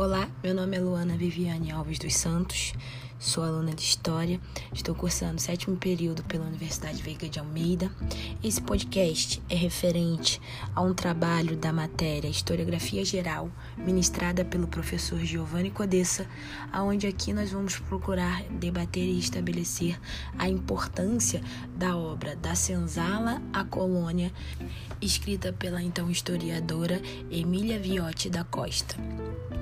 Olá, meu nome é Luana Viviane Alves dos Santos, sou aluna de História, estou cursando o sétimo período pela Universidade Veiga de Almeida. Esse podcast é referente a um trabalho da matéria Historiografia Geral, ministrada pelo professor Giovanni Codessa, aonde aqui nós vamos procurar debater e estabelecer a importância da obra Da Senzala à Colônia, escrita pela então historiadora Emília Viotti da Costa.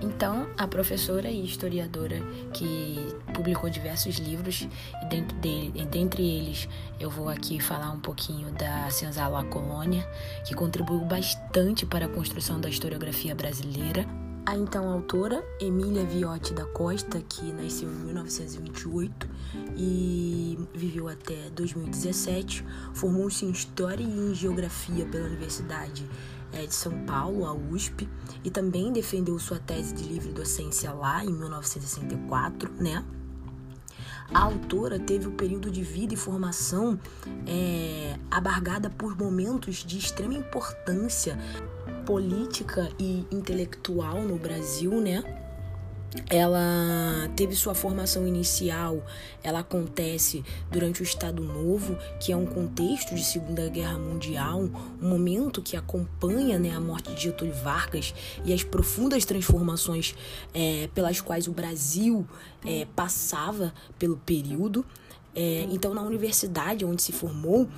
Então, a professora e historiadora que publicou diversos livros, e dentre, dele, dentre eles eu vou aqui falar um pouquinho da Senzala Colônia, que contribuiu bastante para a construção da historiografia brasileira. A então autora Emília Viotti da Costa, que nasceu em 1928 e viveu até 2017, formou-se em História e em Geografia pela Universidade é, de São Paulo, a USP, e também defendeu sua tese de livre docência lá em 1964, né? A autora teve o período de vida e formação é, abargada por momentos de extrema importância política e intelectual no Brasil, né? Ela teve sua formação inicial, ela acontece durante o Estado Novo, que é um contexto de Segunda Guerra Mundial, um momento que acompanha né, a morte de Getúlio Vargas e as profundas transformações é, pelas quais o Brasil é, passava pelo período. É, então, na universidade onde se formou,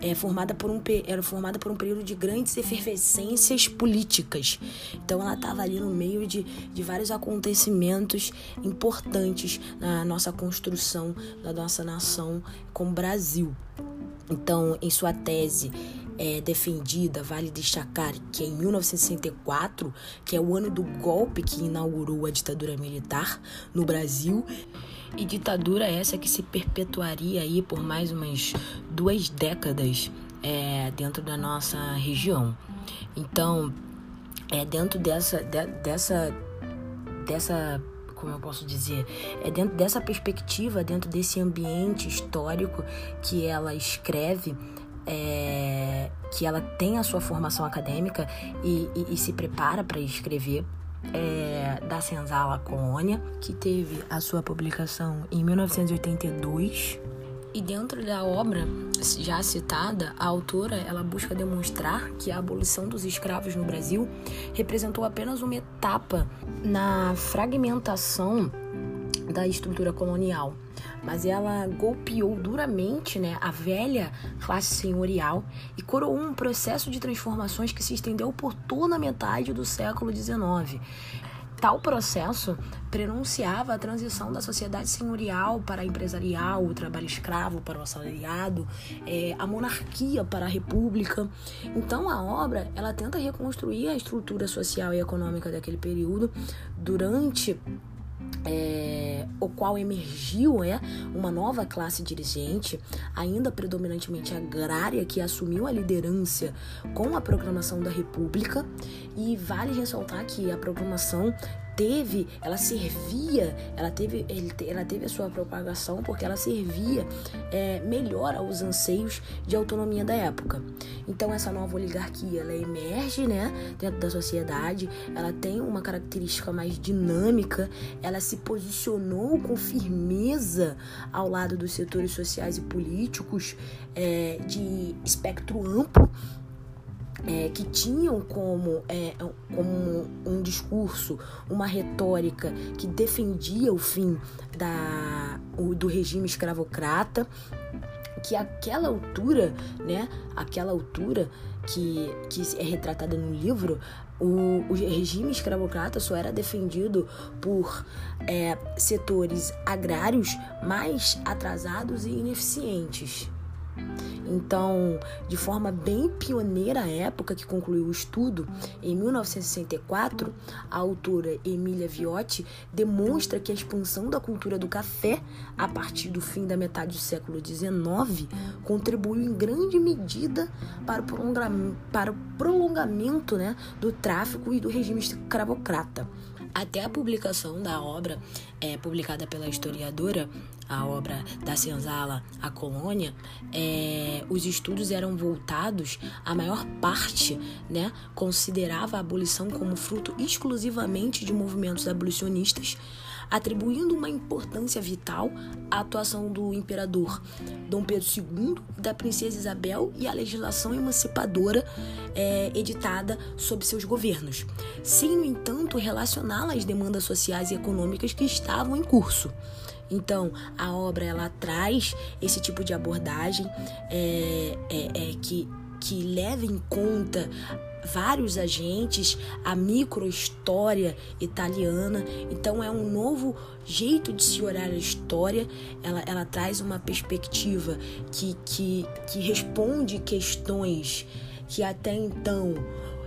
é, formada por um, era formada por um período de grandes efervescências políticas. Então ela estava ali no meio de, de vários acontecimentos importantes na nossa construção da nossa nação como Brasil. Então, em sua tese é, defendida, vale destacar que em 1964, que é o ano do golpe que inaugurou a ditadura militar no Brasil, e ditadura essa que se perpetuaria aí por mais umas duas décadas é, dentro da nossa região. Então, é dentro dessa, de, dessa, dessa, como eu posso dizer, é dentro dessa perspectiva, dentro desse ambiente histórico que ela escreve. É, que ela tem a sua formação acadêmica e, e, e se prepara para escrever é, da Senzala Colônia, que teve a sua publicação em 1982. E dentro da obra já citada, a autora ela busca demonstrar que a abolição dos escravos no Brasil representou apenas uma etapa na fragmentação da estrutura colonial, mas ela golpeou duramente né, a velha classe senhorial e coroou um processo de transformações que se estendeu por toda a metade do século XIX. Tal processo prenunciava a transição da sociedade senhorial para a empresarial, o trabalho escravo para o assalariado, é, a monarquia para a república. Então a obra ela tenta reconstruir a estrutura social e econômica daquele período durante é, o qual emergiu é, uma nova classe dirigente, ainda predominantemente agrária, que assumiu a liderança com a proclamação da República. E vale ressaltar que a proclamação teve, ela servia, ela teve, ela teve a sua propagação porque ela servia é, melhor aos anseios de autonomia da época. Então essa nova oligarquia, ela emerge, né, dentro da sociedade, ela tem uma característica mais dinâmica, ela se posicionou com firmeza ao lado dos setores sociais e políticos é, de espectro amplo é, que tinham como, é, como um discurso, uma retórica que defendia o fim da, o, do regime escravocrata, que aquela altura, né, aquela altura que, que é retratada no livro, o, o regime escravocrata só era defendido por é, setores agrários mais atrasados e ineficientes. Então, de forma bem pioneira à época que concluiu o estudo, em 1964, a autora Emília Viotti demonstra que a expansão da cultura do café a partir do fim da metade do século XIX contribuiu em grande medida para o prolongamento, para o prolongamento né, do tráfico e do regime escravocrata. Até a publicação da obra, é, publicada pela historiadora, a obra da Senzala, A Colônia, é, os estudos eram voltados, a maior parte né, considerava a abolição como fruto exclusivamente de movimentos abolicionistas, atribuindo uma importância vital à atuação do imperador Dom Pedro II, da princesa Isabel e à legislação emancipadora é, editada sob seus governos, sem, no entanto, relacioná-la às demandas sociais e econômicas que estavam em curso. Então, a obra ela traz esse tipo de abordagem é, é, que, que leva em conta vários agentes, a microhistória italiana. Então é um novo jeito de se olhar a história. Ela, ela traz uma perspectiva que, que, que responde questões que até então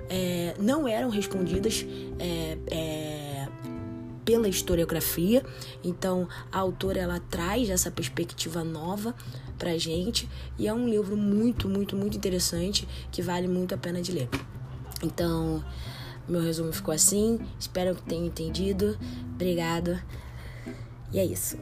é, não eram respondidas. É, é, pela historiografia. Então, a autora ela traz essa perspectiva nova pra gente e é um livro muito, muito, muito interessante que vale muito a pena de ler. Então, meu resumo ficou assim. Espero que tenham entendido. Obrigado. E é isso.